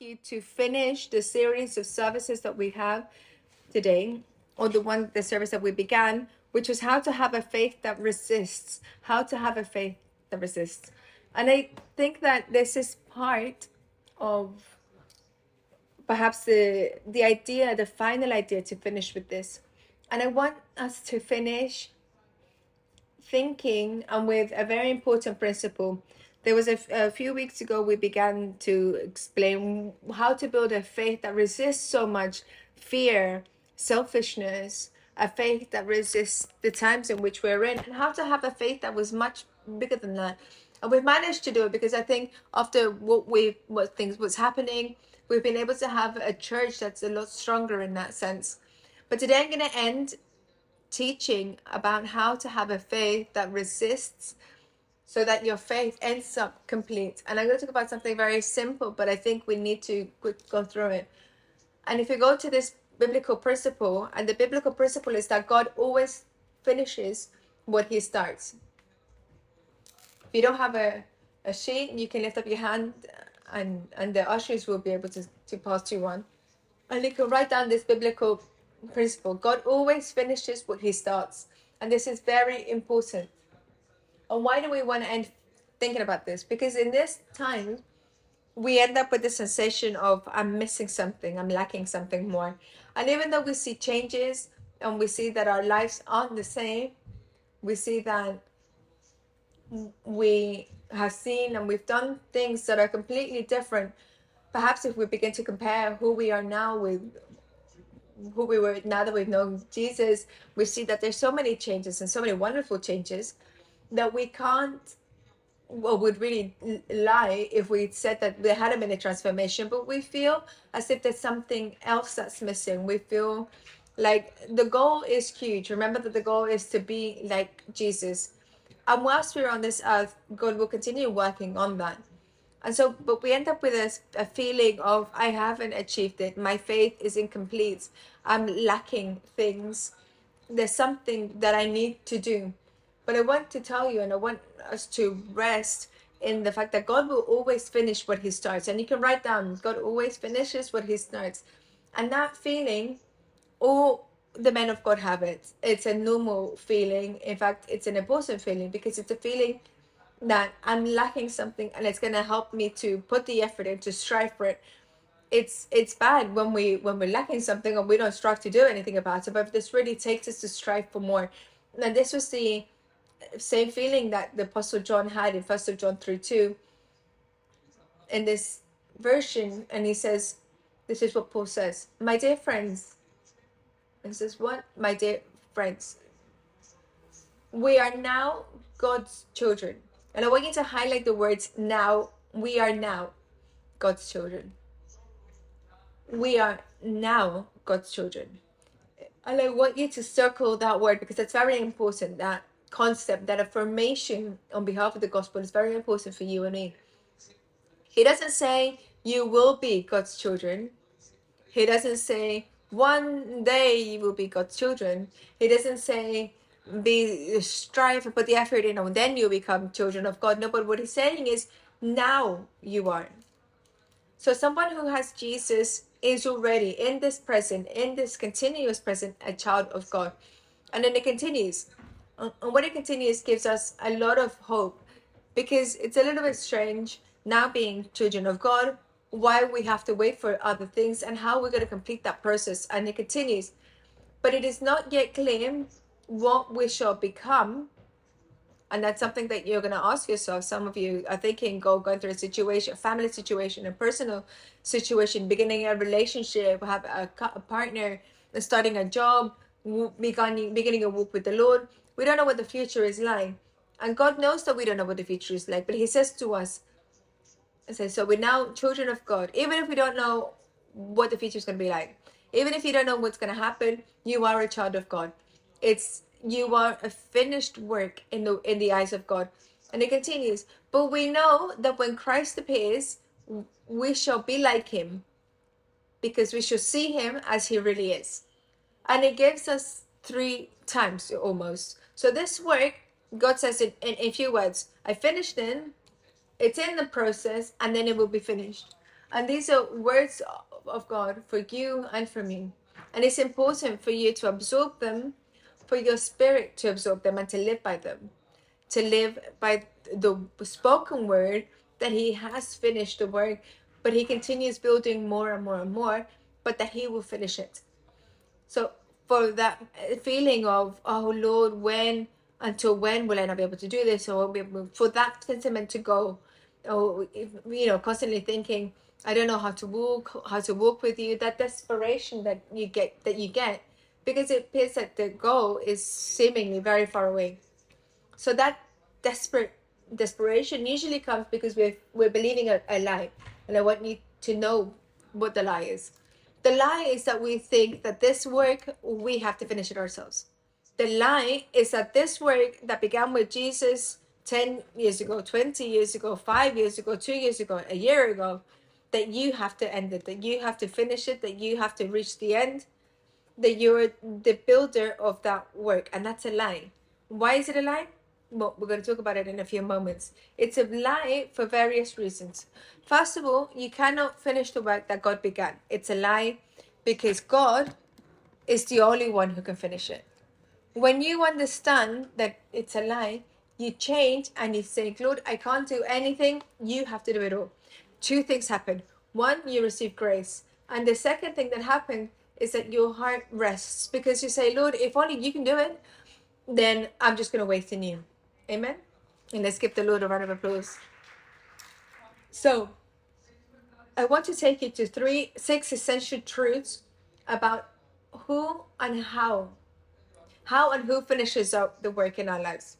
you to finish the series of services that we have today, or the one, the service that we began, which was how to have a faith that resists, how to have a faith that resists. And I think that this is part of perhaps the the idea, the final idea to finish with this. And I want us to finish thinking and with a very important principle. There was a, few weeks ago we began to explain how to build a faith that resists so much fear, selfishness, a faith that resists the times in which we're in, and how to have a faith that was much bigger than that. And we've managed to do it because I think after what we what things was happening, we've been able to have a church that's a lot stronger in that sense. But today I'm going to end teaching about how to have a faith that resists so that your faith ends up complete. And I'm going to talk about something very simple, but I think we need to go through it. And if you go to this biblical principle, and the biblical principle is that God always finishes what he starts. If you don't have a, a sheet, you can lift up your hand and, and the ushers will be able to, to pass you one. And you can write down this biblical principle. God always finishes what he starts. And this is very important. And why do we want to end thinking about this? Because in this time, we end up with the sensation of I'm missing something, I'm lacking something more. And even though we see changes and we see that our lives aren't the same, we see that we have seen and we've done things that are completely different. Perhaps if we begin to compare who we are now with who we were now that we've known Jesus, we see that there's so many changes and so many wonderful changes that we can't would really lie if we said that there hadn't been a transformation but we feel as if there's something else that's missing. We feel like the goal is huge. Remember that the goal is to be like jesus. And whilst we're on this earth god will continue working on that. And so but we end up with a, a feeling of i haven't achieved it. My faith is incomplete. I'm lacking things. There's something that i need to do but i want to tell you and i want us to rest in the fact that God will always finish what He starts. And you can write down, God always finishes what He starts. And that feeling, all the men of God have it. It's a normal feeling. In fact, it's an important feeling because it's a feeling that I'm lacking something and it's going to help me to put the effort in to strive for it. It's it's bad when we when we're lacking something and we don't strive to do anything about it. But this really takes us to strive for more. And this was the same feeling that the Apostle John had in First of John 3 2 in this version, and he says, This is what Paul says, My dear friends. This says, what? My dear friends. We are now God's children. And I want you to highlight the words now. We are now God's children. We are now God's children. And I want you to circle that word because it's very important that concept, that affirmation on behalf of the gospel is very important for you and me. He doesn't say you will be God's children. He doesn't say one day you will be God's children. He doesn't say be strive and put the effort in and then you become children of God. No, but what he's saying is now you are. So someone who has Jesus is already in this present, in this continuous present, a child of God. And then it continues Um, what it continues gives us a lot of hope because it's a little bit strange now being children of God, why we have to wait for other things and how we're going to complete that process. And it continues, but it is not yet clear what we shall become. And that's something that you're going to ask yourself. Some of you are thinking, go going through a situation, a family situation, a personal situation, beginning a relationship, have a, a partner, starting a job, beginning, beginning a walk with the Lord we don't know what the future is like. And God knows that we don't know what the future is like. But He says to us, I say, so we're now children of God. Even if we don't know what the future is going to be like, even if you don't know what's going to happen, you are a child of God. It's you are a finished work in the in the eyes of God. And it continues. But we know that when Christ appears, we shall be like him because we shall see him as he really is. And it gives us three times almost so this work, God says it in, a few words, I finished it, it's in the process, and then it will be finished. And these are words of God for you and for me. And it's important for you to absorb them, for your spirit to absorb them and to live by them. To live by the spoken word that He has finished the work, but He continues building more and more and more, but that He will finish it. So, for that feeling of, oh Lord, when, until when will I not be able to do this? Or for that sentiment to go, or, you know, constantly thinking, I don't know how to walk, how to walk with you. That desperation that you get, that you get, because it appears that the goal is seemingly very far away. So that desperate desperation usually comes because we're we're believing a, a lie, and I want you to know what the lie is. The lie is that we think that this work we have to finish it ourselves. The lie is that this work that began with Jesus 10 years ago, 20 years ago, 5 years ago, 2 years ago, a year ago, that you have to end it, that you have to finish it, that you have to reach the end, that you're the builder of that work. And that's a lie. Why is it a lie? We're going to talk about it in a few moments. It's a lie for various reasons. First of all, you cannot finish the work that God began. It's a lie because God is the only one who can finish it. When you understand that it's a lie, you change and you say, Lord, I can't do anything. You have to do it all two things happen. One, you receive grace. And the second thing that happened is that your heart rests because you say, Lord, if only you can do it, then I'm just going to wait in you. Amen. And let's give the Lord a round of applause. So, I want to take you to three, six essential truths about who and how, how and who finishes up the work in our lives.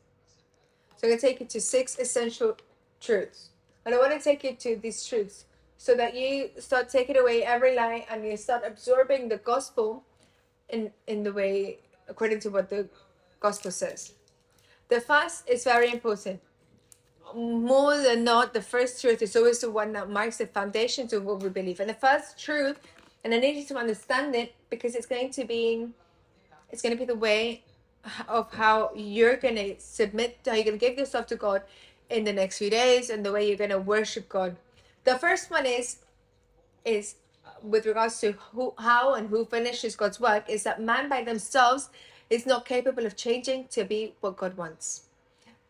So, I'm going to take you to six essential truths. And I want to take you to these truths so that you start taking away every lie and you start absorbing the gospel in, in the way according to what the gospel says. The fast is very important. More than not, the first truth is always the one that marks the foundation to what we believe. And the first truth, and I need you to understand it because it's going to be it's going to be the way of how you're going to submit, how you're going to give yourself to God in the next few days and the way you're going to worship God. The first one is is with regards to who, how and who finishes God's work is that man by themselves is not capable of changing to be what God wants.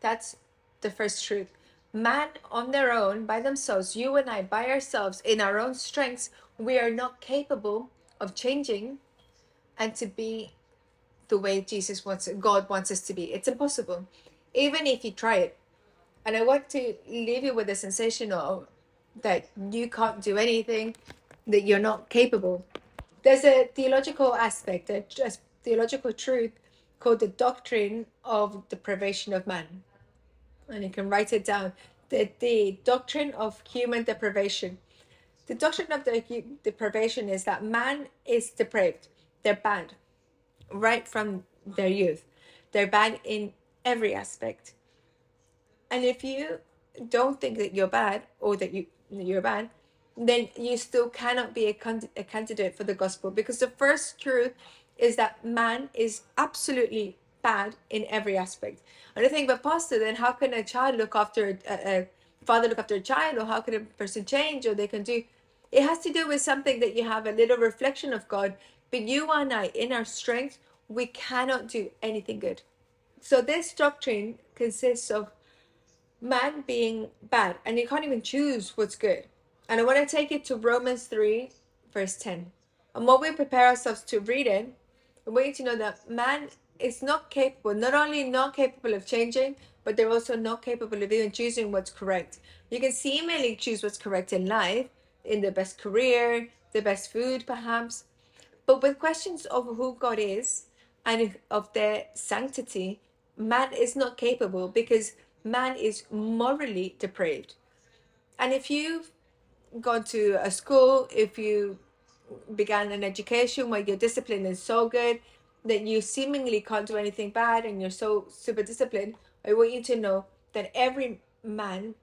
That's the first truth. Man on their own, by themselves, you and I, by ourselves, in our own strengths, we are not capable of changing and to be the way Jesus wants, God wants us to be. It's impossible. Even if you try it, and I want to leave you with the sensation of that you can't do anything, that you're not capable. There's a theological aspect, a, theological truth called the doctrine of deprivation of man. And you can write it down. The, the doctrine of human deprivation. The doctrine of the deprivation is that man is depraved. They're bad right from their youth. They're bad in every aspect. And if you don't think that you're bad or that you you're bad, then you still cannot be a, con- a candidate for the gospel because the first truth is that man is absolutely bad in every aspect. And I think, but pastor, then how can a child look after a, a father look after a child, or how can a person change, or they can do? It has to do with something that you have a little reflection of God. But you and I, in our strength, we cannot do anything good. So this doctrine consists of man being bad and you can't even choose what's good. And I want to take it to Romans 3, verse 10. And while we prepare ourselves to read it, Want you to know that man is not capable, not only not capable of changing, but they're also not capable of even choosing what's correct. You can seemingly choose what's correct in life, in the best career, the best food, perhaps. But with questions of who God is and of their sanctity, man is not capable because man is morally depraved. And if you've gone to a school, if you began an education where your discipline is so good that you seemingly can't do anything bad and you're so super disciplined, I want you to know that every man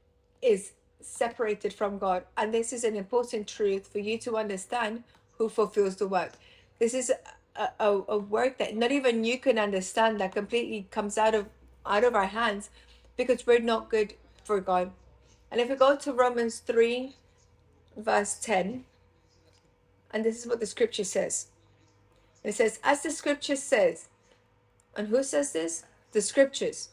is separated from God. And this is an important truth for you to understand who fulfills the work. This is a, a, a work that not even you can understand that completely comes out of out of our hands because we're not good for God. And if we go to Romans 3, verse 10. And this is what the scripture says. It says, as the scripture says, and who says this? The scriptures.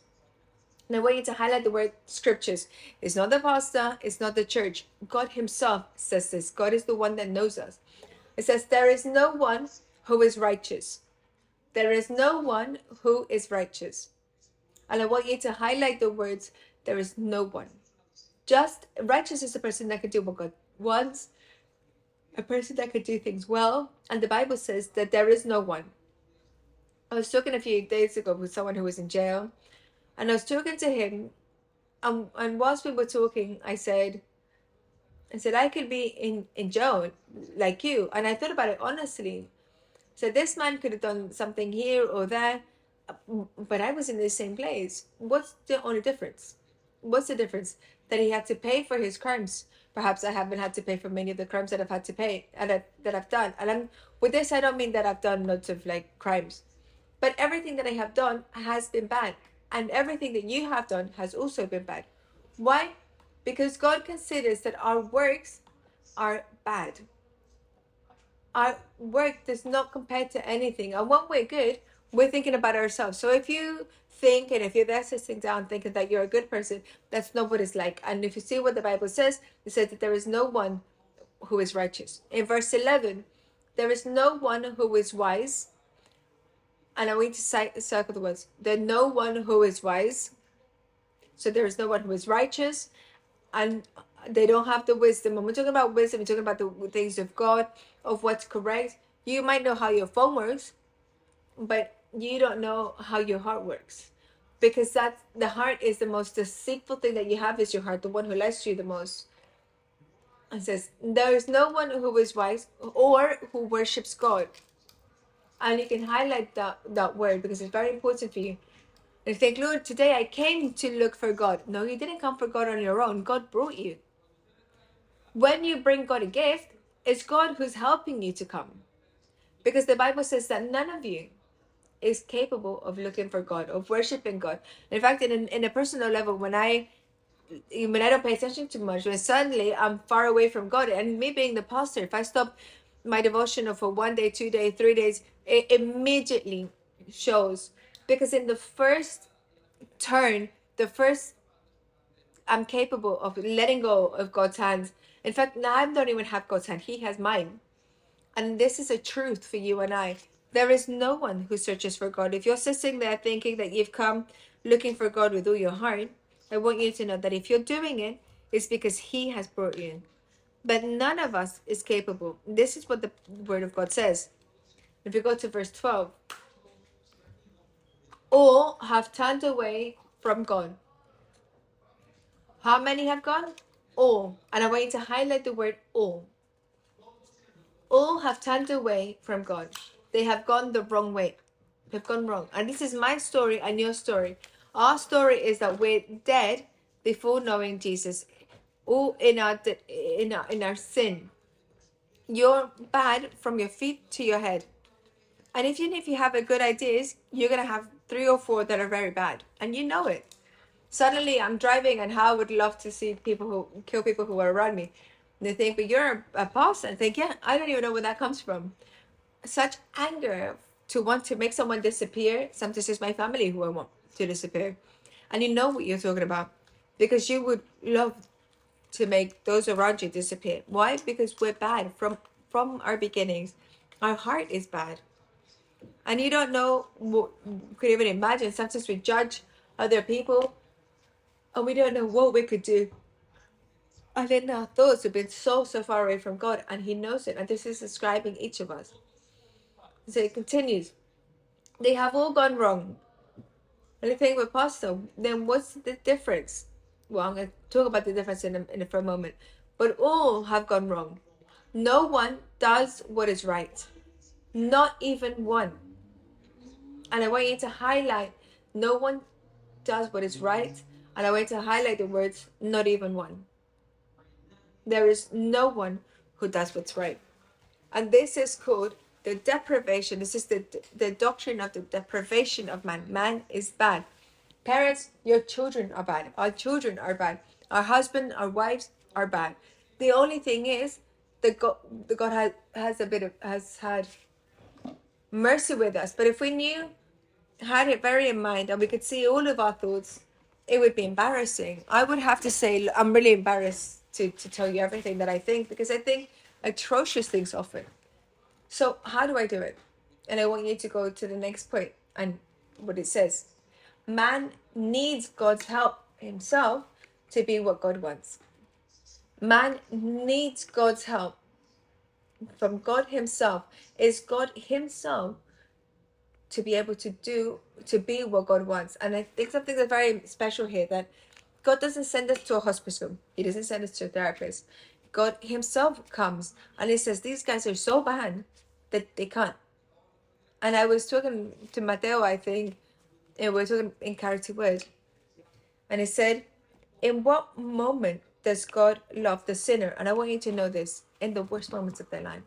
And I want you to highlight the word scriptures. It's not the pastor, it's not the church. God Himself says this. God is the one that knows us. It says, There is no one who is righteous. There is no one who is righteous. And I want you to highlight the words, There is no one. Just righteous is a person that can do what God wants, a person that could do things well. And the Bible says that there is no one. I was talking a few days ago with someone who was in jail, and I was talking to him, and, and whilst we were talking, I said, I said, I could be in, in jail like you. And I thought about it honestly. So this man could have done something here or there, but I was in the same place. What's the only difference? What's the difference? That he had to pay for his crimes. Perhaps I haven't had to pay for many of the crimes that I've had to pay and that, that I've done. And I'm, with this, I don't mean that I've done lots of like crimes, but everything that I have done has been bad, and everything that you have done has also been bad. Why? Because God considers that our works are bad. Our work does not compare to anything. And when we're good, we're thinking about ourselves. So if you think and if you're there sitting down thinking that you're a good person, that's not what it's like. And if you see what the Bible says, it says that there is no one who is righteous. In verse 11, there is no one who is wise. And I want to circle the words. There's no one who is wise. So there is no one who is righteous. And they don't have the wisdom. When we're talking about wisdom, we're talking about the things of God, of what's correct. You might know how your phone works, but you don't know how your heart works. Because that's the heart is the most deceitful thing that you have is your heart the one who lies to you the most. And says there is no one who is wise or who worships god. And you can highlight that that word because it's very important for you. And think lord today i came to look for god. No you didn't come for god on your own. God brought you. When you bring god a gift it's god who's helping you to come. Because the bible says that none of you is capable of looking for God, of worshiping God. In fact, in, in a personal level, when I when I don't pay attention too much, when suddenly I'm far away from God, and me being the pastor, if I stop my devotional for one day, two days, three days, it immediately shows. Because in the first turn, the first I'm capable of letting go of God's hands. In fact, now I don't even have God's hand, He has mine. And this is a truth for you and I. There is no one who searches for God. If you're sitting there thinking that you've come looking for God with all your heart, I want you to know that if you're doing it, it's because He has brought you in. But none of us is capable. This is what the Word of God says. If you go to verse 12, all have turned away from God. How many have gone? All. And I want you to highlight the word all. All have turned away from God they have gone the wrong way. They've gone wrong. And this is my story and your story. Our story is that we're dead before knowing Jesus, all in our in our in our sin. You're bad from your feet to your head. And even if you have a good ideas, you're gonna have three or four that are very bad, and you know it. Suddenly, I'm driving, and how I would love to see people who kill people who are around me. And they think, but you're a boss, and think, yeah, I don't even know where that comes from such anger to want to make someone disappear. Sometimes it's my family who I want to disappear. And you know what you're talking about because you would love to make those around you disappear. Why? Because we're bad from from our beginnings. Our heart is bad. And you don't know what could even imagine. Sometimes we judge other people and we don't know what we could do. And then our thoughts have been so, so far away from God, and He knows it. And this is describing each of us. So it continues. They have all gone wrong. And the thing with Pastor, then what's the difference? Well, I'm going to talk about the difference in a, in a, for a moment. But all have gone wrong. No one does what is right. Not even one. And I want you to highlight no one does what is right. And I want you to highlight the words not even one. There is no one who does what's right. And this is called the deprivation this is the the doctrine of the deprivation of man man is bad parents your children are bad our children are bad our husband our wives are bad The only thing is that God, the God has, has a bit of has had mercy with us. But if we knew, had it very in mind, and we could see all of our thoughts, it would be embarrassing. I would have to say I'm really embarrassed to, to tell you everything that I think because I think atrocious things often. So how do I do it? And I want you to go to the next point and what it says. Man needs God's help himself to be what God wants. Man needs God's help from God Himself. Is God Himself to be able to do, to be what God wants? And I think something that's very special here that God doesn't send us to a hospital, He doesn't send us to a therapist. God Himself comes and He says, These guys are so bad that they can't. And I was talking to Mateo, I think, and we are talking in Charity Word. And he said, In what moment does God love the sinner? And I want you to know this in the worst moments of their life.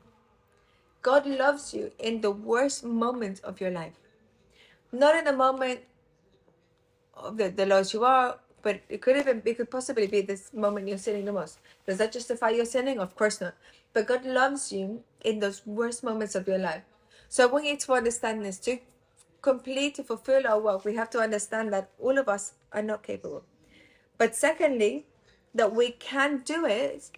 God loves you in the worst moments of your life. Not in the moment of the, the lowest you are, but it could even it could possibly be this moment you're sinning the most. Does that justify your sinning? Of course not. But God loves you in those worst moments of your life. So I want you to understand this to complete to fulfill our work, we have to understand that all of us are not capable. But secondly, that we can do it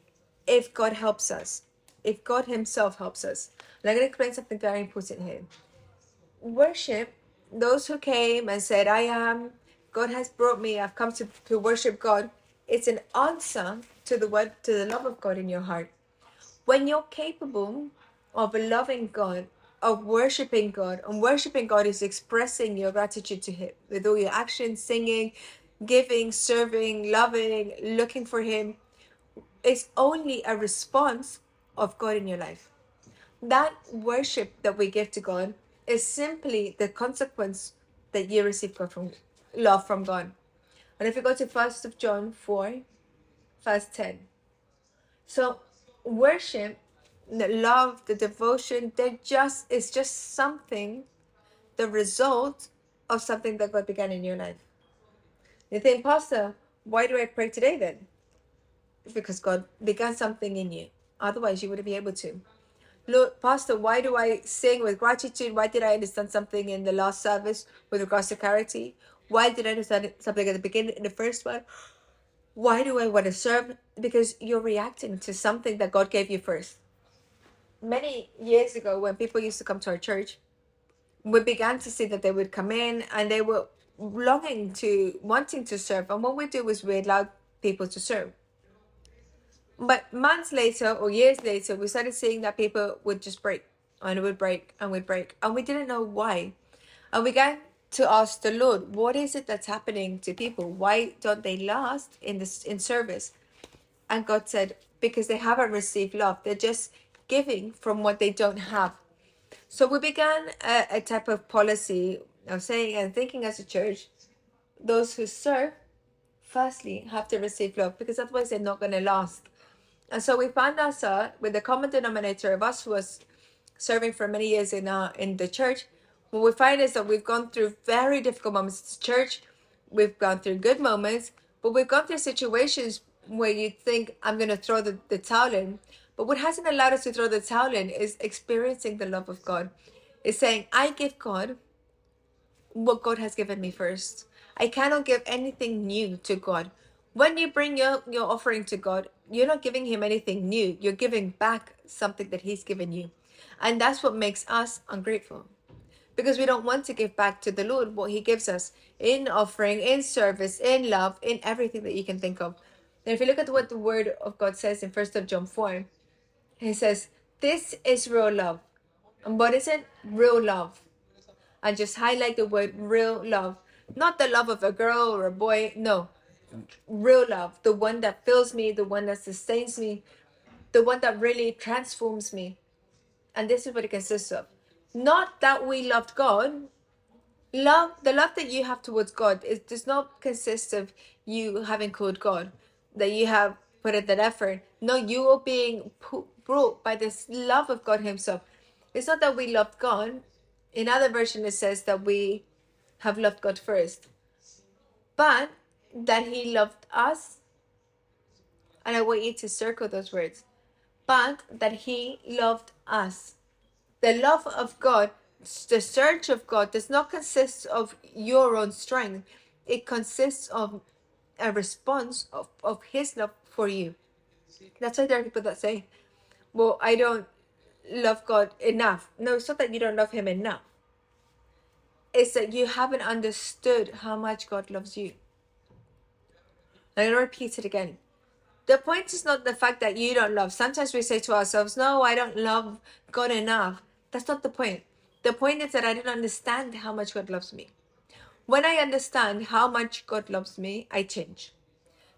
if God helps us, if God Himself helps us. And I'm going to explain something very important here. Worship, those who came and said, I am, God has brought me, I've come to, to worship God, it's an answer to the word, to the love of God in your heart. When you're capable of loving God, of worshiping God, and worshiping God is expressing your gratitude to Him with all your actions, singing, giving, serving, loving, looking for Him, is only a response of God in your life. That worship that we give to God is simply the consequence that you receive God from love from God. And if you go to First of John 4, verse 10. So worship, the love, the devotion, they're just it's just something, the result of something that God began in your life. You think, Pastor, why do I pray today then? because God began something in you. Otherwise, you wouldn't be able to. Look, Pastor, why do I sing with gratitude? Why did I understand something in the last service with regards to charity? Why did I understand something at the beginning in the first one? Why do I want to serve? Because you're reacting to something that God gave you first. Many years ago, when people used to come to our church, we began to see that they would come in and they were longing to, wanting to serve. And what we do is we allow people to serve but months later or years later, we started seeing that people would just break and it would break and would break. And we didn't know why. And we began to ask the Lord, what is it that's happening to people? Why don't they last in this in service? And God said, because they haven't received love. They're just giving from what they don't have. So we began a, a type of policy of saying and thinking as a church, those who serve, firstly, have to receive love because otherwise they're not going to last. And so we found ourselves with the common denominator of us who was serving for many years in uh, in the church. What we find is that we've gone through very difficult moments as church. We've gone through good moments, but we've gone through situations where you think I'm going to throw the, the towel in. But what hasn't allowed us to throw the towel in is experiencing the love of God. Is saying, I give God what God has given me first. I cannot give anything new to God. When you bring your, your offering to God, you're not giving him anything new. You're giving back something that he's given you. And that's what makes us ungrateful. Because we don't want to give back to the Lord what he gives us in offering, in service, in love, in everything that you can think of. And if you look at what the word of God says in First of John 4, he says, This is real love. And what is it? Real love. And just highlight the word real love. Not the love of a girl or a boy. No, real love, the one that fills me, the one that sustains me, the one that really transforms me. And this is what it consists of. Not that we loved God. Love, the love that you have towards God, it does not consist of you having called God, that you have put in that effort. No, you are being brought by this love of God Himself. It's not that we loved God. In other version, it says that we have loved God first. But that he loved us And I want you to circle those words. But that he loved us. The love of God, the search of God, does not consist of your own strength. It consists of a response of, of his love for you. That's why there are people that say, Well, I don't love God enough. No, it's not that you don't love him enough. It's that you haven't understood how much God loves you. I'm going to repeat it again. The point is not the fact that you don't love. Sometimes we say to ourselves, No, I don't love God enough. That's not the point. The point is that I don't understand how much God loves me. When I understand how much God loves me, I change.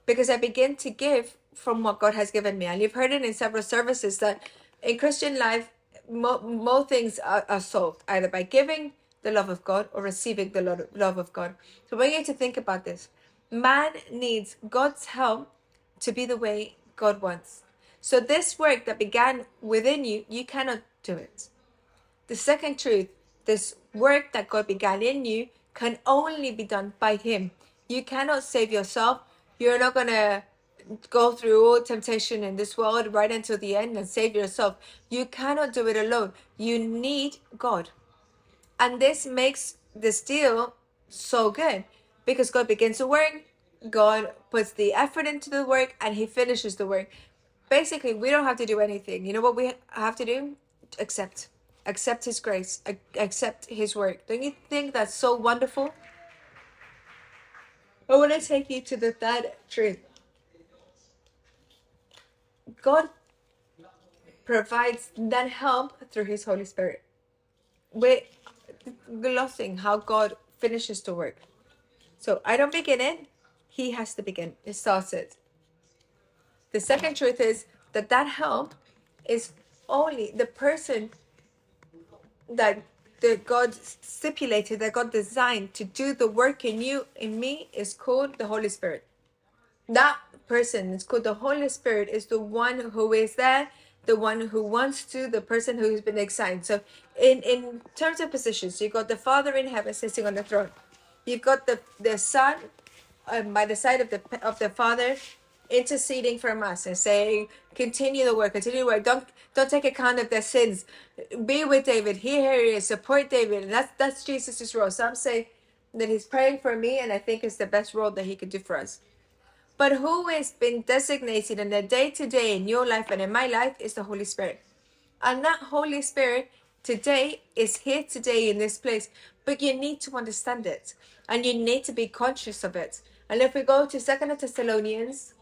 Because I begin to give from what God has given me. And you've heard it in several services that in Christian life, more, things are, are solved either by giving the love of God or receiving the love of God. So we need to think about this. Man needs God's help to be the way God wants. So this work that began within you, you cannot do it. The second truth, this work that God began in you can only be done by Him. You cannot save yourself. You're not going to go through all temptation in this world right until the end and save yourself. You cannot do it alone. You need God. And this makes this deal so good because God begins to work, God puts the effort into the work, and He finishes the work. Basically, we don't have to do anything. You know what we have to do? Accept. Accept His grace. Accept His work. Don't you think that's so wonderful? I want to take you to the third truth. God provides that help through His Holy Spirit. We're glossing how God finishes the work. So I don't begin it, He has to begin. It starts it. The second truth is that that help is only the person that the God stipulated, that God designed to do the work in you, in me, is called the Holy Spirit. That person is called the Holy Spirit, is the one who is there, the one who wants to, the person who's been assigned. So, in in terms of positions, you've got the Father in heaven sitting on the throne. You've got the the Son um, by the side of the of the Father interceding for us and saying, continue the work, continue the work. Don't don't take account of their sins. Be with David. Here he is. Support David. And that's that's Jesus' role. Some say that he's praying for me, and I think it's the best role that he could do for us. But who has been designated in the day to day in your life and in my life is the Holy Spirit. And that Holy Spirit today is here today in this place. But you need to understand it and you need to be conscious of it. And if we go to Second Thessalonians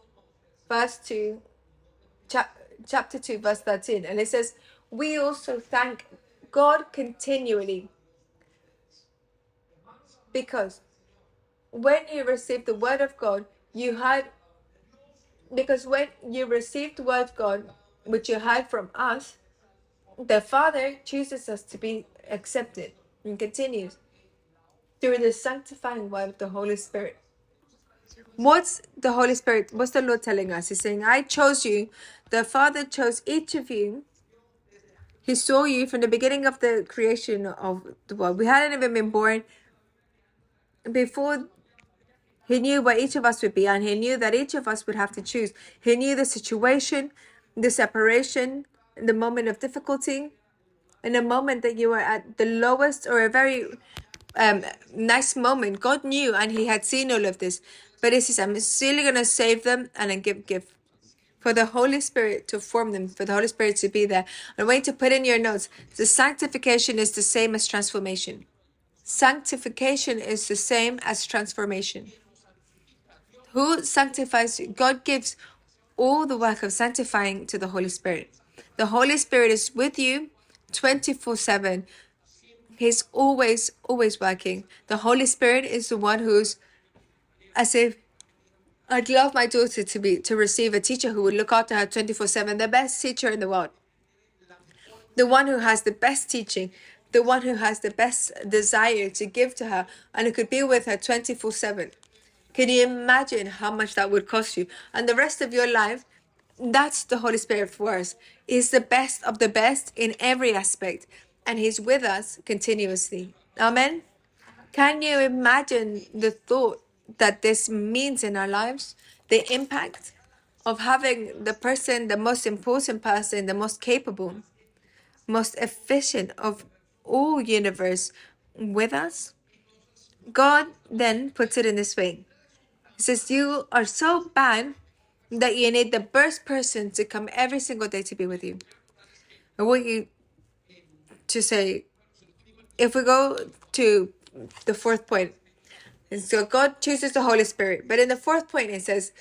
verse 2, chap- chapter 2, verse 13, and it says, We also thank God continually because when you received the word of God, you had because when you received the word of God, which you had from us, the Father chooses us to be accepted and continues through the sanctifying word of the Holy Spirit. What's the Holy Spirit? What's the Lord telling us? He's saying, I chose you. The Father chose each of you. He saw you from the beginning of the creation of the world. We hadn't even been born. Before he knew what each of us would be, and he knew that each of us would have to choose. He knew the situation, the separation, the moment of difficulty, in a moment that you were at the lowest or a very um, nice moment. God knew and He had seen all of this. But I'm still going to save them and then give, give for the Holy Spirit to form them, for the Holy Spirit to be there. I want you to put in your notes the sanctification is the same as transformation. Sanctification is the same as transformation. Who sanctifies? God gives all the work of sanctifying to the Holy Spirit. The Holy Spirit is with you 24 7. He's always, always working. The Holy Spirit is the one who's as if I'd love my daughter to be to receive a teacher who would look after her 24-7, the best teacher in the world. The one who has the best teaching, the one who has the best desire to give to her and who could be with her 24-7. Can you imagine how much that would cost you? And the rest of your life, that's the Holy Spirit for us. He's the best of the best in every aspect, and He's with us continuously. Amen. Can you imagine the thought that this means in our lives? The impact of having the person, the most important person, the most capable, most efficient of all universe with us, God then puts it in this way. He says, You are so bad that you need the best person to come every single day to be with you. I want you to say, if we go to the fourth point, and so God chooses the Holy Spirit. But in the fourth point, it says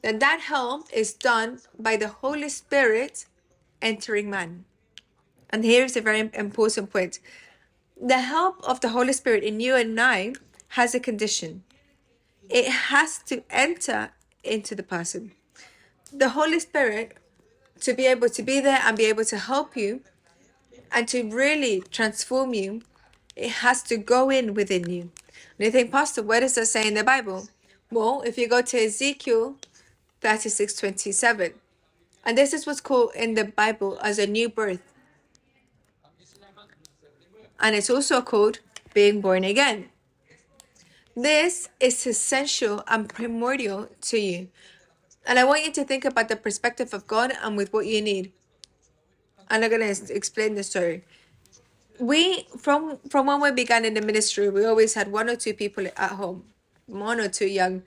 that that help is done by the Holy Spirit entering man. And here's a very important point. The help of the Holy Spirit in you and I has a condition. It has to enter into the person. The Holy Spirit, to be able to be there and be able to help you and to really transform you, it has to go in within you. And you think, Pastor, where does that say in the Bible? Well, if you go to Ezekiel 36 27, and this is what's called in the Bible as a new birth. And it's also called being born again. This is essential and primordial to you. And I want you to think about the perspective of God and with what you need. And I'm going to explain the story. We, from, from when we began in the ministry, we always had one or two people at home, one or two young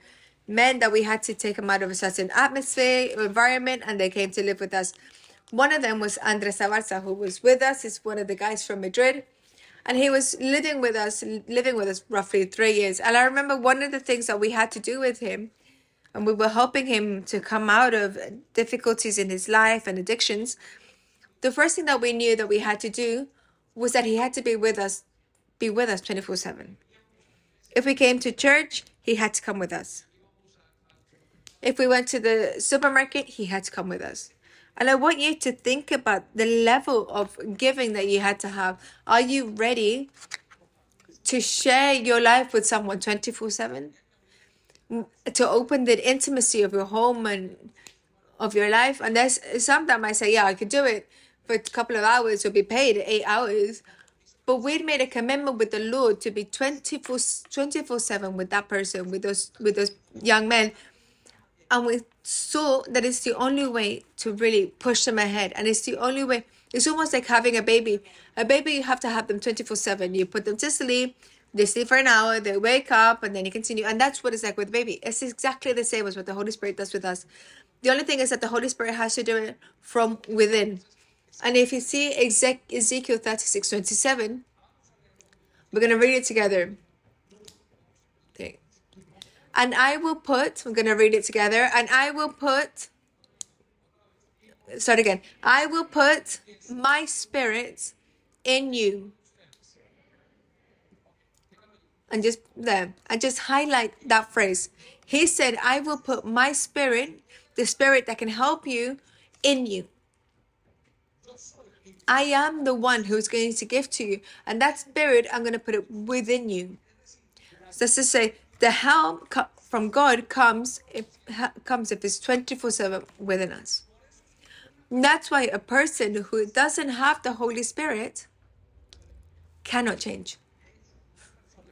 men that we had to take them out of a certain atmosphere, environment, and they came to live with us. One of them was Andres Zavarza, who was with us. He's one of the guys from Madrid and he was living with us living with us roughly three years and i remember one of the things that we had to do with him and we were helping him to come out of difficulties in his life and addictions the first thing that we knew that we had to do was that he had to be with us be with us 24 7 if we came to church he had to come with us if we went to the supermarket he had to come with us and I want you to think about the level of giving that you had to have. Are you ready to share your life with someone 24 7? To open the intimacy of your home and of your life. And there's sometimes I say, yeah, I could do it for a couple of hours or be paid eight hours. But we'd made a commitment with the Lord to be 24 24 7 with that person, with those with those young men. And we saw that it's the only way to really push them ahead. And it's the only way it's almost like having a baby. A baby you have to have them 24 7 you put them to sleep they sleep for an hour they wake up and then you continue. And that's what it's like with baby. It's exactly the same as what the holy spirit does with us. The only thing is that the holy spirit has to do it from within and if you see ezekiel 36 27 we're going to read it together and I will put, I'm going to read it together, and I will put, start again. I will put my spirit in you. And just there, and just highlight that phrase. He said, I will put my spirit, the spirit that can help you, in you. I am the one who's going to give to you. And that spirit, I'm going to put it within you. So to say, the help from God comes if comes if it's 24/7 within us. That's why a person who doesn't have the Holy Spirit cannot change.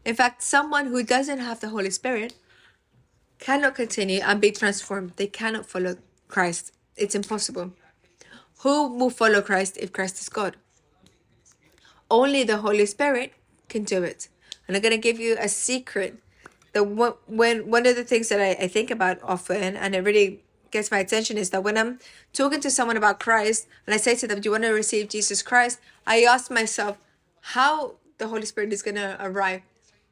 In fact, someone who doesn't have the Holy Spirit cannot continue and be transformed. They cannot follow Christ. It's impossible. Who will follow Christ if Christ is God? Only the Holy Spirit can do it. And I'm going to give you a secret the one when one of the things that I, I think about often and it really gets my attention is that when I'm talking to someone about Christ and I say to them, Do you want to receive Jesus Christ? I ask myself how the Holy Spirit is gonna arrive.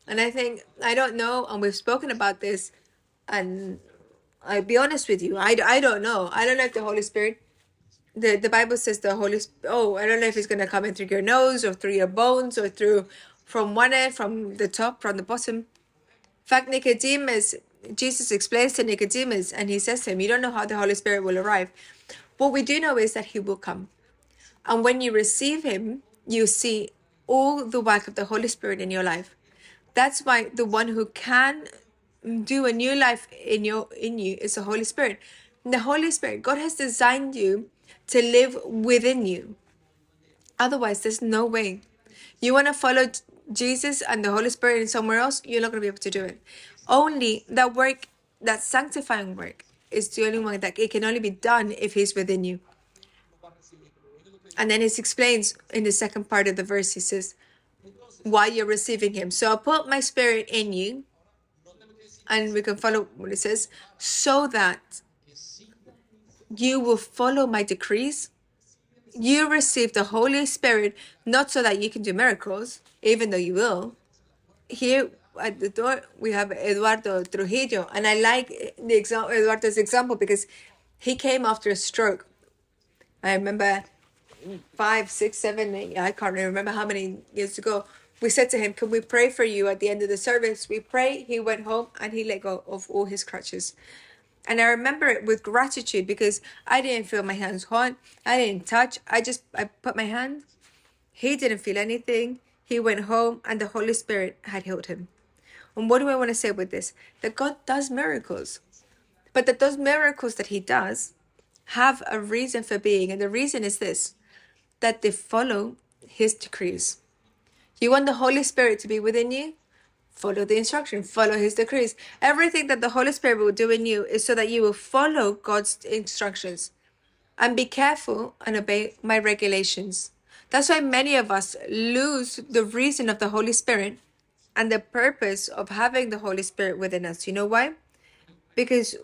And I think I don't know, and we've spoken about this, and I'll be honest with you, I, I don't know. I don't know if the Holy Spirit the, the Bible says the Holy Spirit, oh, I don't know if it's gonna come in through your nose or through your bones or through from one end, from the top, from the bottom fact, Nicodemus, Jesus explains to Nicodemus and he says to him, You don't know how the Holy Spirit will arrive. What we do know is that he will come. And when you receive him, you see all the work of the Holy Spirit in your life. That's why the one who can do a new life in your in you is the Holy Spirit. The Holy Spirit, God has designed you to live within you. Otherwise, there's no way. You want to follow Jesus and the Holy Spirit in somewhere else, you're not going to be able to do it. Only that work, that sanctifying work, is the only one that it can only be done if He's within you. And then He explains in the second part of the verse, He says, why you're receiving Him. So I'll put my spirit in you, and we can follow what it says, so that you will follow my decrees. You receive the Holy Spirit not so that you can do miracles, even though you will. Here at the door, we have Eduardo Trujillo, and I like the example, Eduardo's example because he came after a stroke. I remember five, six, seven, eight, I can't remember how many years ago. We said to him, Can we pray for you at the end of the service? We prayed, he went home and he let go of all his crutches. And I remember it with gratitude because I didn't feel my hands hot. I didn't touch. I just I put my hand. He didn't feel anything. He went home and the Holy Spirit had healed him. And what do I want to say with this? That God does miracles. But that those miracles that he does have a reason for being. And the reason is this that they follow his decrees. You want the Holy Spirit to be within you? Follow the instruction, follow his decrees. Everything that the Holy Spirit will do in you is so that you will follow God's instructions and be careful and obey my regulations. That's why many of us lose the reason of the Holy Spirit and the purpose of having the Holy Spirit within us. You know why? Because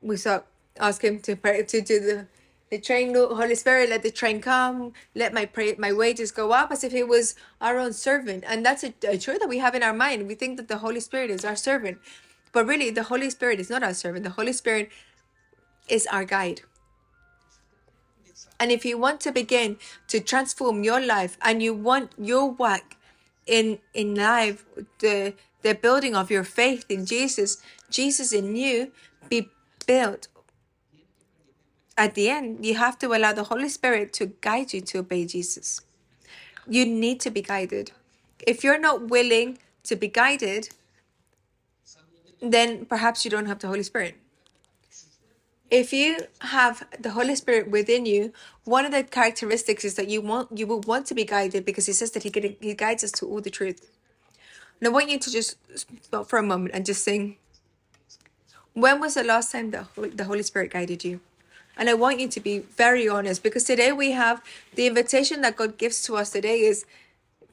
we start ask him to pray to do the the train Holy Spirit, let the train come, let my pray, my wages go up as if he was our own servant. And that's a, a truth that we have in our mind. We think that the Holy Spirit is our servant. But really, the Holy Spirit is not our servant. The Holy Spirit is our guide. And if you want to begin to transform your life and you want your work in in life, the the building of your faith in Jesus, Jesus in you, be built at the end, you have to allow the Holy Spirit to guide you to obey Jesus. You need to be guided. If you're not willing to be guided, then perhaps you don't have the Holy Spirit. If you have the Holy Spirit within you, one of the characteristics is that you want you will want to be guided because He says that He He guides us to all the truth. And I want you to just stop for a moment and just think, when was the last time the the Holy Spirit guided you? And I want you to be very honest because today we have the invitation that God gives to us today is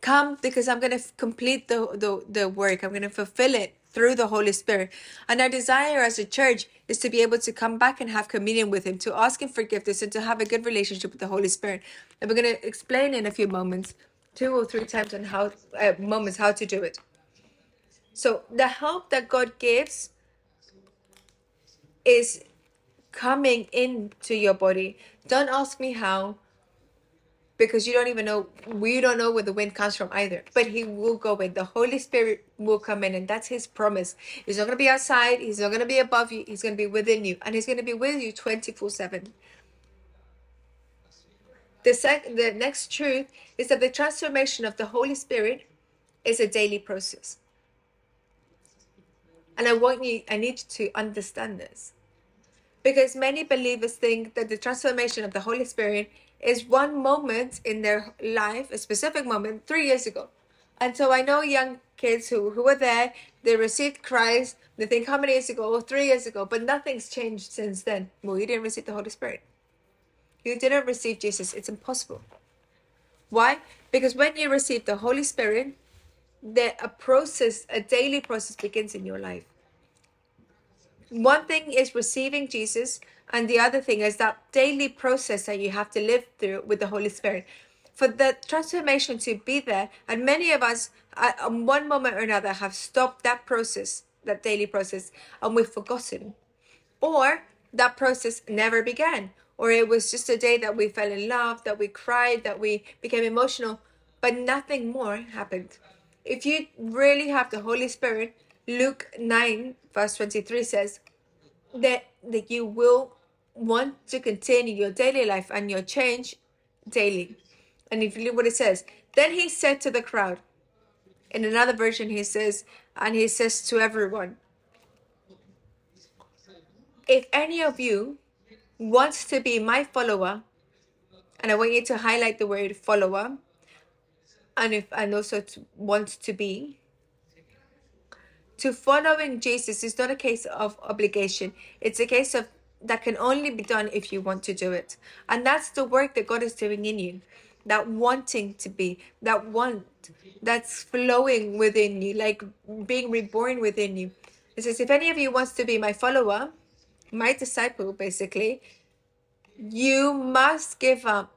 come because I'm going to complete the, the, the work. I'm going to fulfill it through the Holy Spirit. And our desire as a church is to be able to come back and have communion with Him, to ask Him forgiveness, and to have a good relationship with the Holy Spirit. And we're going to explain in a few moments, two or three times on how uh, moments how to do it. So the help that God gives is coming into your body. Don't ask me how, because you don't even know, we don't know where the wind comes from either. But He will go in. The Holy Spirit will come in, and that's His promise. He's not going to be outside, He's not going to be above you, He's going to be within you, and He's going to be with you 24 7. The, sec- the next truth is that the transformation of the Holy Spirit is a daily process. And I want you, I need to understand this because many believers think that the transformation of the Holy Spirit is one moment in their life, a specific moment, three years ago. And so I know young kids who, who were there, they received Christ, they think how many years ago? Oh, three years ago, but nothing's changed since then. Well, you didn't receive the Holy Spirit. You didn't receive Jesus. It's impossible. Why? Because when you receive the Holy Spirit, a process, a daily process begins in your life one thing is receiving Jesus, and the other thing is that daily process that you have to live through with the Holy Spirit. For the transformation to be there, and many of us, uh, at one moment or another, have stopped that process, that daily process, and we've forgotten. Or that process never began, or it was just a day that we fell in love, that we cried, that we became emotional, but nothing more happened. If you really have the Holy Spirit, Luke 9, verse 23 says that, that you will want to continue your daily life and your change daily. And if you look what it says, then he said to the crowd, in another version, he says, and he says to everyone, if any of you wants to be my follower, and I want you to highlight the word follower, and if and also to, wants to be, to following Jesus is not a case of obligation. It's a case of that can only be done if you want to do it. And that's the work that God is doing in you. That wanting to be, that want that's flowing within you, like being reborn within you. It says, if any of you wants to be my follower, my disciple, basically, you must give up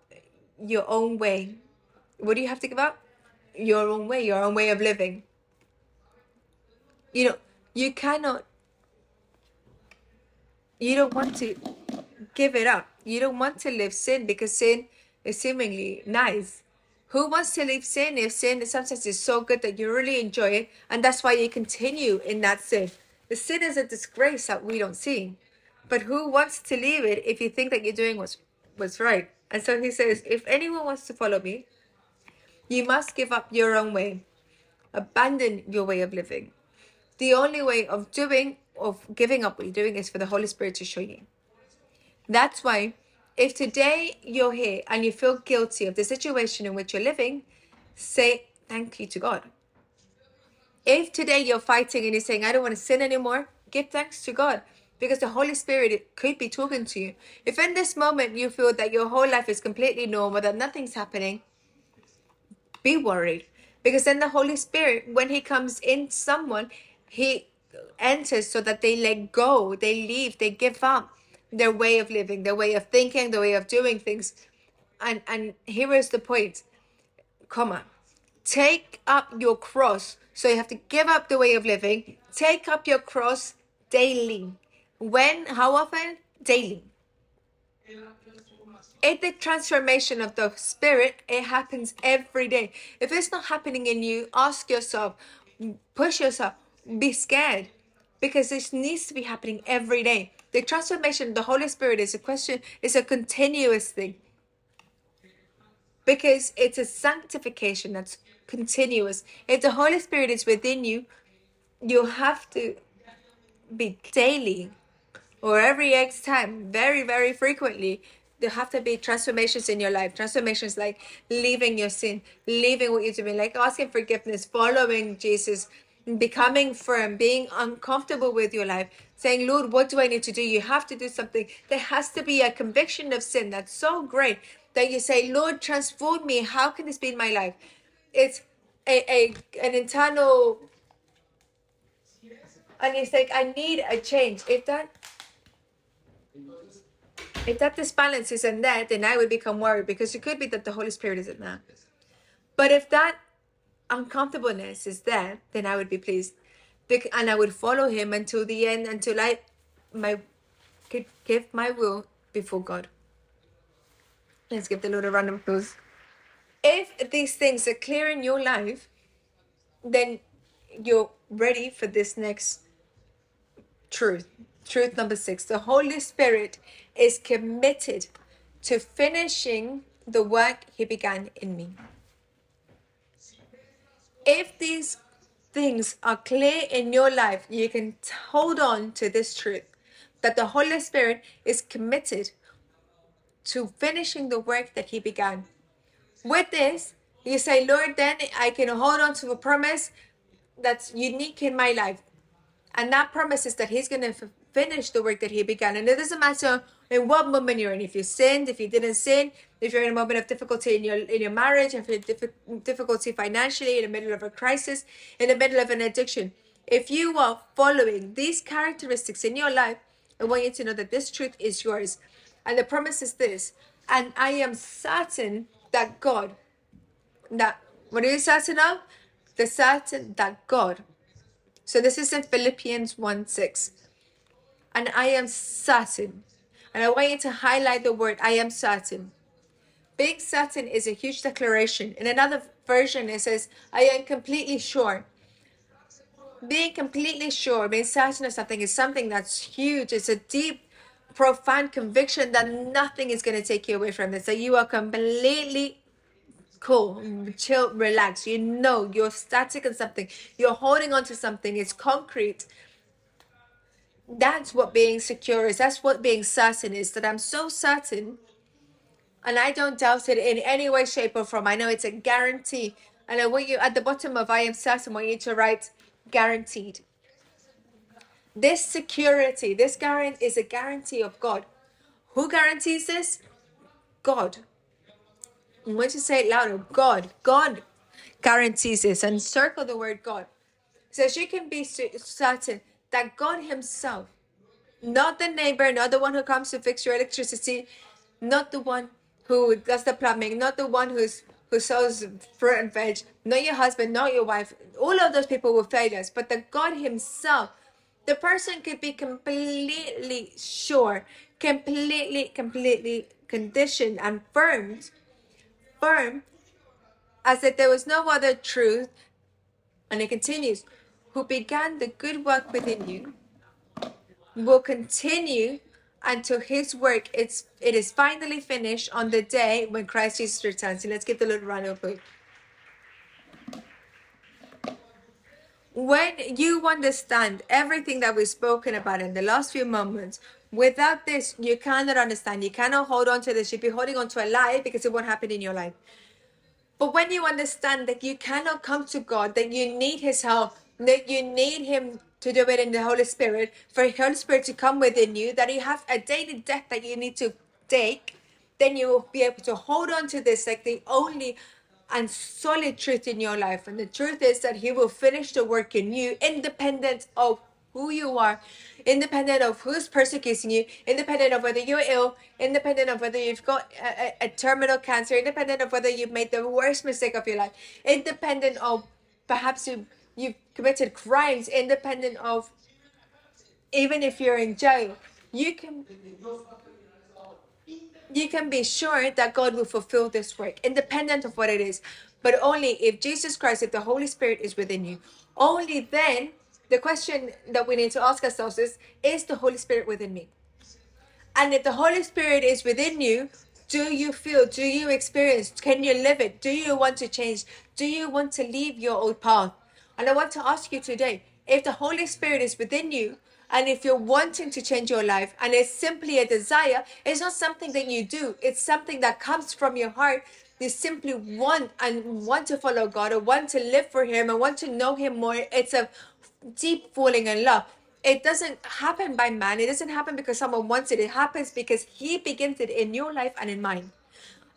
your own way. What do you have to give up? Your own way, your own way of living. You know, you cannot, you don't want to give it up. You don't want to live sin because sin is seemingly nice. Who wants to leave sin if sin sometimes is so good that you really enjoy it and that's why you continue in that sin? The sin is a disgrace that we don't see. But who wants to leave it if you think that you're doing what's, what's right? And so he says, if anyone wants to follow me, you must give up your own way, abandon your way of living. The only way of doing, of giving up what you're doing is for the Holy Spirit to show you. That's why if today you're here and you feel guilty of the situation in which you're living, say thank you to God. If today you're fighting and you're saying, I don't want to sin anymore, give thanks to God because the Holy Spirit could be talking to you. If in this moment you feel that your whole life is completely normal, that nothing's happening, be worried because then the Holy Spirit, when He comes in someone, He enters so that they let go, they leave, they give up their way of living, their way of thinking, their way of doing things. And and here is the point, comma. Take up your cross. So you have to give up the way of living. Take up your cross daily. When? How often? Daily. It's the transformation of the spirit. It happens every day. If it's not happening in you, ask yourself, push yourself, be scared, because this needs to be happening every day. The transformation of the Holy Spirit is a question, it's a continuous thing. Because it's a sanctification that's continuous. If the Holy Spirit is within you, you have to be daily or every X time, very, very frequently. There have to be transformations in your life. Transformations like leaving your sin, leaving what you're doing, like asking forgiveness, following Jesus, becoming firm, being uncomfortable with your life, saying, Lord, what do I need to do? You have to do something. There has to be a conviction of sin that's so great that you say, Lord, transform me. How can this be in my life? It's a, a an internal and it's like I need a change. If that if that disbalance isn't there, then I would become worried because it could be that the Holy Spirit isn't there. But if that uncomfortableness is there, then I would be pleased. And I would follow him until the end, until I my could give my will before God. Let's give the Lord a round of applause. If these things are clear in your life, then you're ready for this next truth. Truth number six the Holy Spirit is committed to finishing the work He began in me. If these things are clear in your life, you can hold on to this truth that the Holy Spirit is committed to finishing the work that He began. With this, you say, Lord, then I can hold on to a promise that's unique in my life. And that promise is that He's going to finish the work that He began. And it doesn't matter in what moment you're in. If you sinned, if you didn't sin, if you're in a moment of difficulty in your in your marriage, if you're diff- difficulty financially, in the middle of a crisis, in the middle of an addiction, if you are following these characteristics in your life, I want you to know that this truth is yours. And the promise is this. And I am certain that God, that what are you certain of? The certain that God. So this is in Philippians 1 6. And I am certain and I want you to highlight the word I am certain. Being certain is a huge declaration. In another version, it says, I am completely sure. Being completely sure, being certain of something is something that's huge. It's a deep, profound conviction that nothing is going to take you away from this, that you are completely cool, chill, relax. You know you're static on something, you're holding on to something, it's concrete, that's what being secure is. That's what being certain is. That I'm so certain and I don't doubt it in any way, shape, or form. I know it's a guarantee. And I want you at the bottom of I am certain, I want you to write guaranteed. This security, this guarantee is a guarantee of God. Who guarantees this? God. I want you to say it louder. God. God guarantees this. And circle the word God. Says you can be certain that God Himself, not the neighbor, not the one who comes to fix your electricity, not the one who does the plumbing, not the one who's who sells fruit and veg, not your husband, not your wife. All of those people will fail but the God Himself, the person could be completely sure, completely, completely conditioned and firmed, firm, as if there was no other truth. And it continues, who began the good work within you will continue until his work it's it is finally finished on the day when Christ Jesus returns. And let's get the little round of applause. When you understand everything that we've spoken about in the last few moments, without this, you cannot understand. You cannot hold on to this. You'll be holding on to a lie because it won't happen in your life. But when you understand that you cannot come to God, that you need His help, that you need Him to do it in the Holy Spirit, for the Holy Spirit to come within you, that you have a daily death that you need to take, then you will be able to hold on to this like the only and solid truth in your life. And the truth is that He will finish the work in you, independent of who you are, independent of who's persecuting you, independent of whether you're ill, independent of whether you've got a, a, a terminal cancer, independent of whether you've made the worst mistake of your life, independent of perhaps you you've committed crimes independent of even if you're in jail. You can you can be sure that God will fulfill this work independent of what it is. But only if Jesus Christ if the Holy Spirit is within you. Only then the question that we need to ask ourselves is is the Holy Spirit within me? And if the Holy Spirit is within you do you feel do you experience can you live it? Do you want to change? Do you want to leave your old path and I want to ask you today if the Holy Spirit is within you, and if you're wanting to change your life, and it's simply a desire, it's not something that you do, it's something that comes from your heart. You simply want and want to follow God, or want to live for Him, and want to know Him more. It's a deep falling in love. It doesn't happen by man, it doesn't happen because someone wants it, it happens because He begins it in your life and in mine.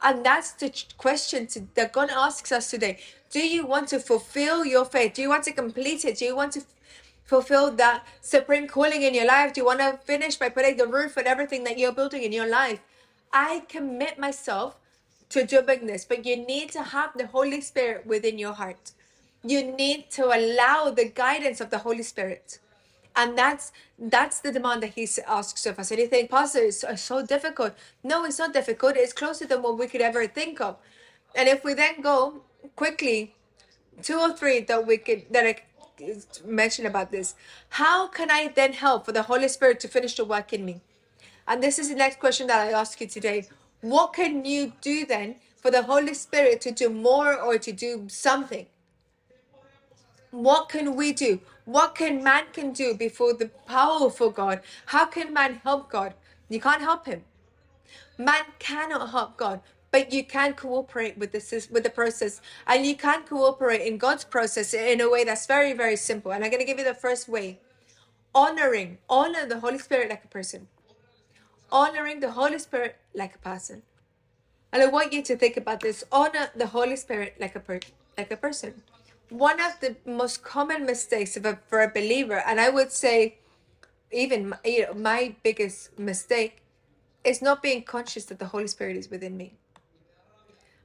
And that's the question that God asks us today. Do you want to fulfill your faith? Do you want to complete it? Do you want to fulfill that supreme calling in your life? Do you want to finish by putting the roof and everything that you're building in your life? I commit myself to doing this, but you need to have the Holy Spirit within your heart. You need to allow the guidance of the Holy Spirit and that's that's the demand that he asks of us and you think pastor it's so difficult no it's not difficult it's closer than what we could ever think of and if we then go quickly two or three that we could that i mention about this how can i then help for the holy spirit to finish the work in me and this is the next question that i ask you today what can you do then for the holy spirit to do more or to do something what can we do what can man can do before the powerful God? How can man help God? You can't help him. Man cannot help God, but you can cooperate with the with the process, and you can cooperate in God's process in a way that's very very simple. And I'm gonna give you the first way: honoring, honor the Holy Spirit like a person, honoring the Holy Spirit like a person. And I want you to think about this: honor the Holy Spirit like a per like a person one of the most common mistakes of a, for a believer, and I would say even my, you know, my biggest mistake is not being conscious that the Holy Spirit is within me.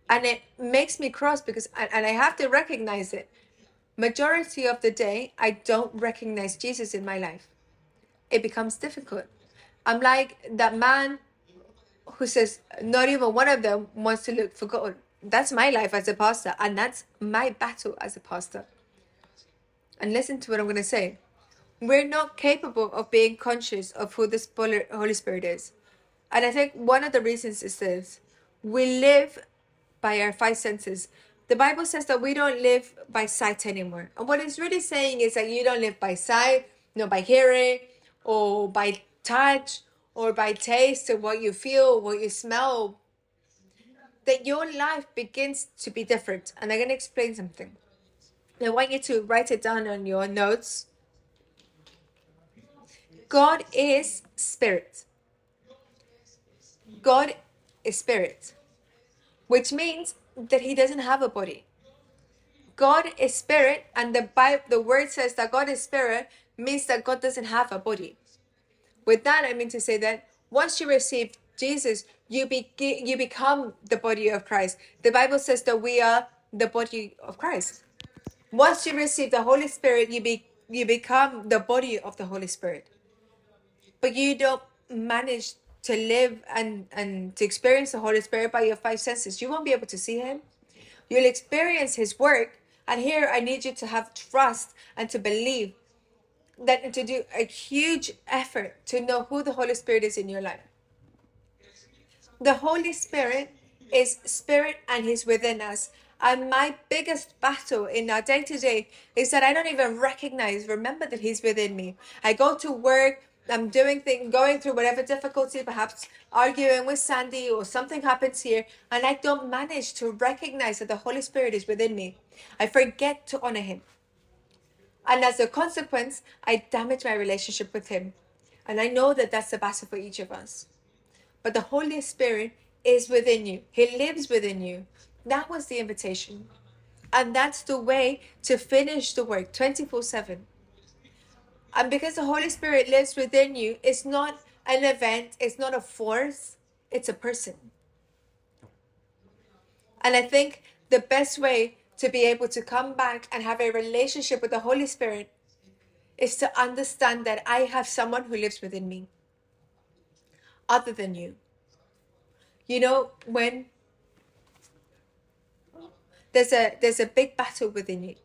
And it makes me cross because, and I have to recognize it. Majority of the day, I don't recognize Jesus in my life. It becomes difficult. I'm like that man who says, not even one of them wants to look for God that's my life as a pastor, and that's my battle as a pastor. And listen to what I'm going to say. We're not capable of being conscious of who this Holy Spirit is. And I think one of the reasons is this we live by our five senses. The Bible says that we don't live by sight anymore. And what it's really saying is that you don't live by sight, no, by hearing, or by touch, or by taste, or what you feel, what you smell, that your life begins to be different. And I'm going to explain something. I want you to write it down on your notes. God is spirit. God is spirit, which means that he doesn't have a body. God is spirit, and the Bible, the word says that God is spirit means that God doesn't have a body. With that, I mean to say that once you receive Jesus, you be you become the body of Christ. The Bible says that we are the body of Christ. Once you receive the Holy Spirit, you be you become the body of the Holy Spirit. But you don't manage to live and and to experience the Holy Spirit by your five senses. You won't be able to see Him. You'll experience His work, and here I need you to have trust and to believe that to do a huge effort to know who the Holy Spirit is in your life. The Holy Spirit is spirit and He's within us. And my biggest battle in our day to day is that I don't even recognize, remember that He's within me. I go to work, I'm doing things, going through whatever difficulty, perhaps arguing with Sandy or something happens here, and I don't manage to recognize that the Holy Spirit is within me. I forget to honor Him. And as a consequence, I damage my relationship with Him. And I know that that's the battle for each of us. But the Holy Spirit is within you, He lives within you. That was the invitation. And that's the way to finish the work 24 7. And because the Holy Spirit lives within you, it's not an event, it's not a force, it's a person. And I think the best way to be able to come back and have a relationship with the Holy Spirit is to understand that I have someone who lives within me other than you. You know, when there's a there's a big battle within you.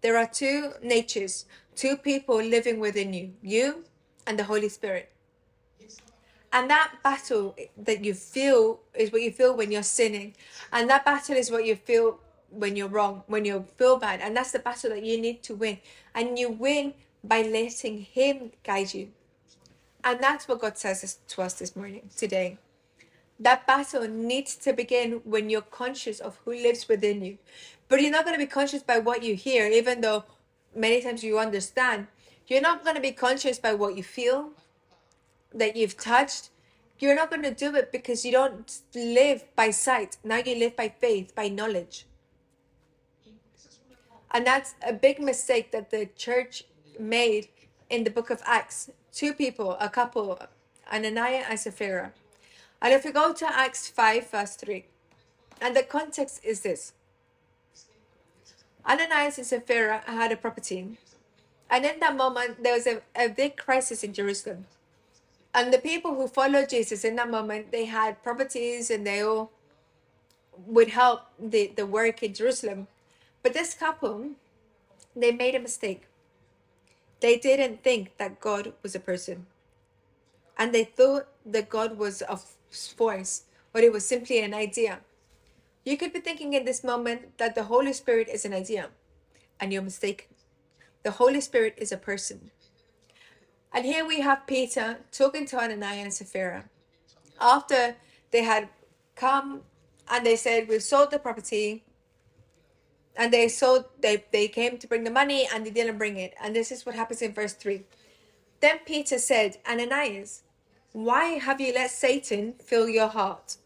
There are two natures, two people living within you, you and the Holy Spirit. And that battle that you feel is what you feel when you're sinning. And that battle is what you feel when you're wrong, when you feel bad. And that's the battle that you need to win. And you win by letting Him guide you. And that's what God says to us this morning, today. That battle needs to begin when you're conscious of who lives within you. But you're not going to be conscious by what you hear, even though many times you understand. You're not going to be conscious by what you feel that you've touched. You're not going to do it because you don't live by sight. Now you live by faith, by knowledge. And that's a big mistake that the church made in the book of Acts. Two people, a couple, Ananias and Sapphira. And if we go to Acts 5, verse 3, and the context is this Ananias and Sapphira had a property. And in that moment, there was a, a big crisis in Jerusalem. And the people who followed Jesus in that moment, they had properties and they all would help the, the work in Jerusalem. But this couple, they made a mistake. They didn't think that God was a person. And they thought that God was a force, or it was simply an idea. You could be thinking in this moment that the Holy Spirit is an idea, and you're mistaken. The Holy Spirit is a person. And here we have Peter talking to Ananias and Sapphira. After they had come and they said, We've sold the property, and they sold they they came to bring the money and they didn't bring it and this is what happens in verse 3 then peter said ananias why have you let satan fill your heart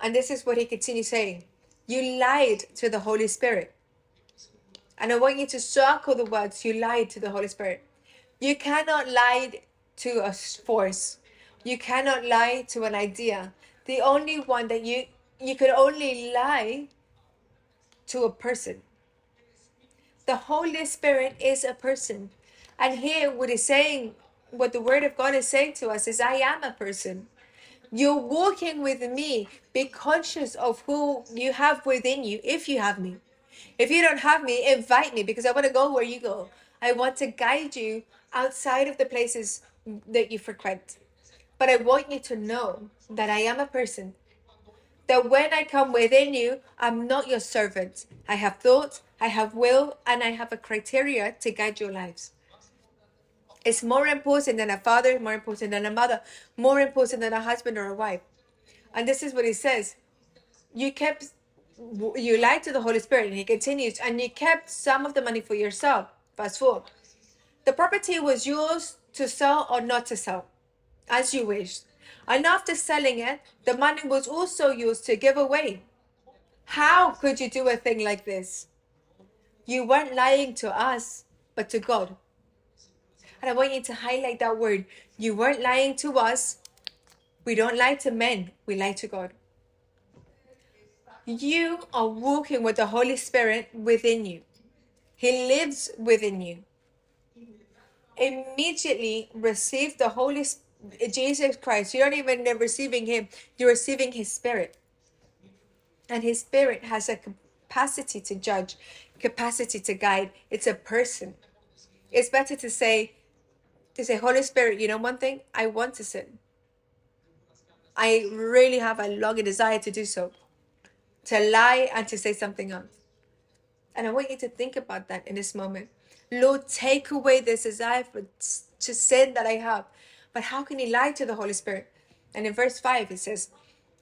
and this is what he continues saying you lied to the holy spirit and i want you to circle the words you lied to the holy spirit you cannot lie to a force you cannot lie to an idea the only one that you you could only lie to a person. The Holy Spirit is a person. And here, what is saying, what the Word of God is saying to us is, I am a person. You're walking with me. Be conscious of who you have within you, if you have me. If you don't have me, invite me because I want to go where you go. I want to guide you outside of the places that you frequent. But I want you to know that I am a person that when I come within you, I'm not your servant. I have thoughts, I have will, and I have a criteria to guide your lives. It's more important than a father, more important than a mother, more important than a husband or a wife. And this is what he says. You kept you lied to the Holy Spirit, and he continues, and you kept some of the money for yourself. Verse 4. The property was yours to sell or not to sell, as you wished. And after selling it, the money was also yours to give away. How could you do a thing like this? You weren't lying to us, but to God. And I want you to highlight that word. You weren't lying to us. We don't lie to men, we lie to God. You are walking with the Holy Spirit within you, He lives within you. Immediately receive the Holy Jesus Christ. You're not even receiving Him, you're receiving His Spirit. And His Spirit has a capacity to judge, capacity to guide. It's a person. It's better to say, to say, Holy Spirit, you know one thing? I want to sin. I really have a longing desire to do so to lie and to say something else. And I want you to think about that in this moment. Lord, take away this desire for, to sin that I have. But how can he lie to the Holy Spirit? And in verse 5, it says,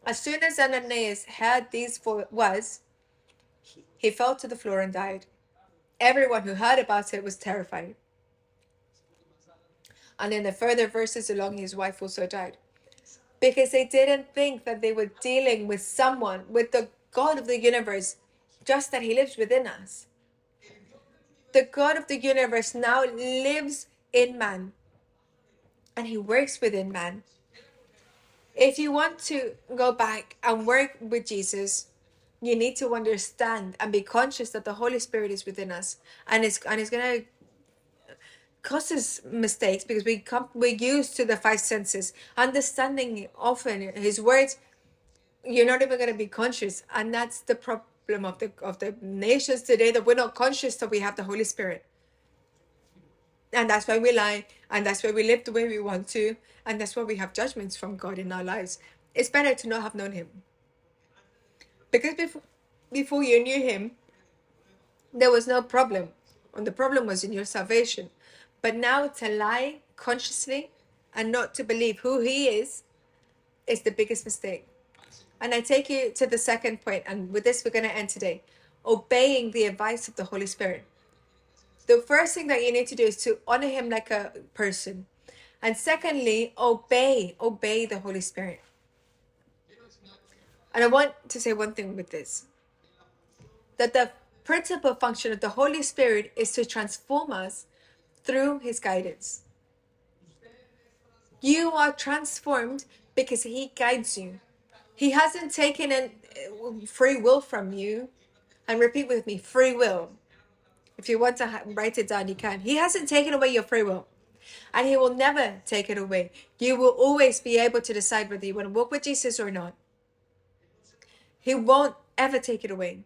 As soon as Ananias heard these words, he fell to the floor and died. Everyone who heard about it was terrified. And in the further verses along, his wife also died. Because they didn't think that they were dealing with someone, with the God of the universe, just that He lives within us. The God of the universe now lives in man and He works within man. If you want to go back and work with Jesus, you need to understand and be conscious that the Holy Spirit is within us and it's and it's gonna cause us mistakes because we come we're used to the five senses. Understanding often his words you're not even going to be conscious. And that's the problem of the of the nations today that we're not conscious that we have the holy spirit. And that's why we lie and that's why we live the way we want to and that's why we have judgments from god in our lives. It's better to not have known him. Because before before you knew him there was no problem. And the problem was in your salvation but now to lie consciously and not to believe who he is is the biggest mistake and I take you to the second point, and with this, we're going to end today obeying the advice of the Holy Spirit. The first thing that you need to do is to honor Him like a person. And secondly, obey, obey the Holy Spirit. And I want to say one thing with this that the principal function of the Holy Spirit is to transform us through His guidance. You are transformed because He guides you. He hasn't taken a uh, free will from you. And repeat with me free will. If you want to write it down, you can. He hasn't taken away your free will. And He will never take it away. You will always be able to decide whether you want to walk with Jesus or not. He won't ever take it away.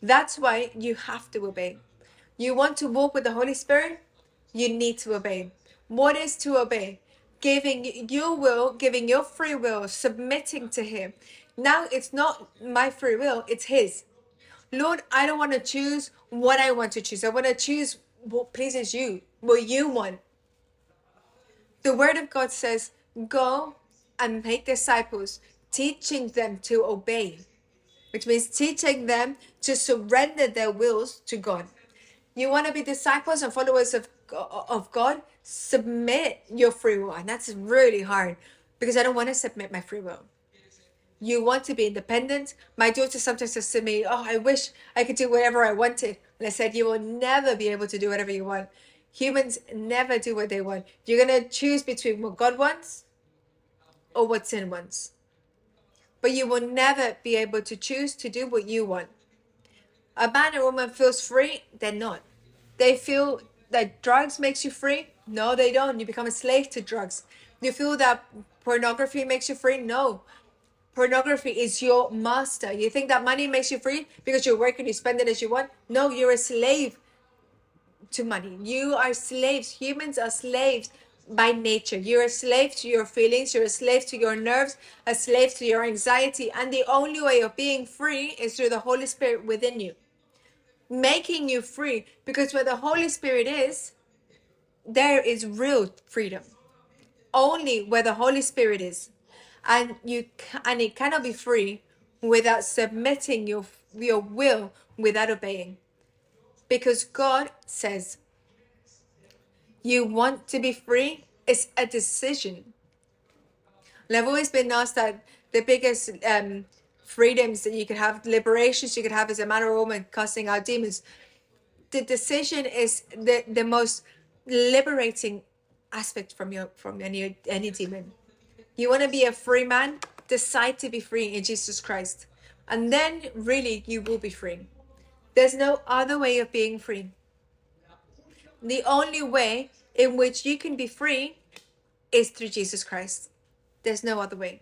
That's why you have to obey. You want to walk with the Holy Spirit? You need to obey. What is to obey? giving your will, giving your free will, submitting to Him. Now it's not my free will, it's His. Lord, I don't want to choose what I want to choose. I want to choose what pleases you, what you want. The Word of God says, Go and make disciples, teaching them to obey, which means teaching them to surrender their wills to God. You want to be disciples and followers of, of God? submit your free will. And that's really hard because I don't want to submit my free will. You want to be independent. My daughter sometimes says to me, Oh, I wish I could do whatever I wanted. And I said, You will never be able to do whatever you want. Humans never do what they want. You're going to choose between what God wants or what sin wants. But you will never be able to choose to do what you want. A man or woman feels free, they're not. They feel that drugs makes you free, no, they don't. You become a slave to drugs. You feel that pornography makes you free? No. Pornography is your master. You think that money makes you free because you're working, you spend it as you want? No, you're a slave to money. You are slaves. Humans are slaves by nature. You're a slave to your feelings, you're a slave to your nerves, a slave to your anxiety. And the only way of being free is through the Holy Spirit within you, making you free. Because where the Holy Spirit is, there is real freedom only where the holy spirit is and you and it cannot be free without submitting your your will without obeying because god says you want to be free, it's a decision. I've always been asked that the biggest um, freedoms that you could have, liberations you could have as a man or woman casting out demons. The decision is the, the most liberating aspect from your from any any demon. You want to be a free man, decide to be free in Jesus Christ. And then really you will be free. There's no other way of being free. The only way in which you can be free is through Jesus Christ. There's no other way.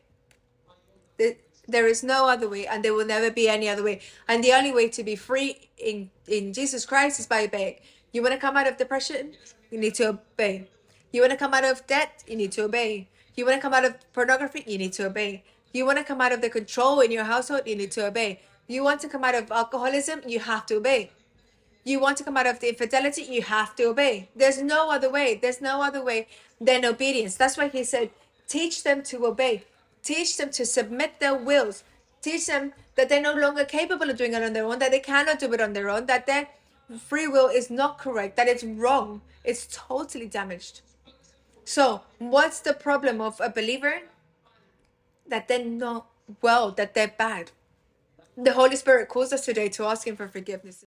There is no other way, and there will never be any other way. And the only way to be free in, in Jesus Christ is by obeying. You want to come out of depression? You need to obey. You want to come out of debt? You need to obey. You want to come out of pornography? You need to obey. You want to come out of the control in your household? You need to obey. You want to come out of alcoholism? You have to obey. You want to come out of the infidelity? You have to obey. There's no other way. There's no other way than obedience. That's why he said, teach them to obey. Teach them to submit their wills. Teach them that they're no longer capable of doing it on their own, that they cannot do it on their own, that their free will is not correct, that it's wrong, it's totally damaged. So, what's the problem of a believer? That they're not well, that they're bad. The Holy Spirit calls us today to ask Him for forgiveness.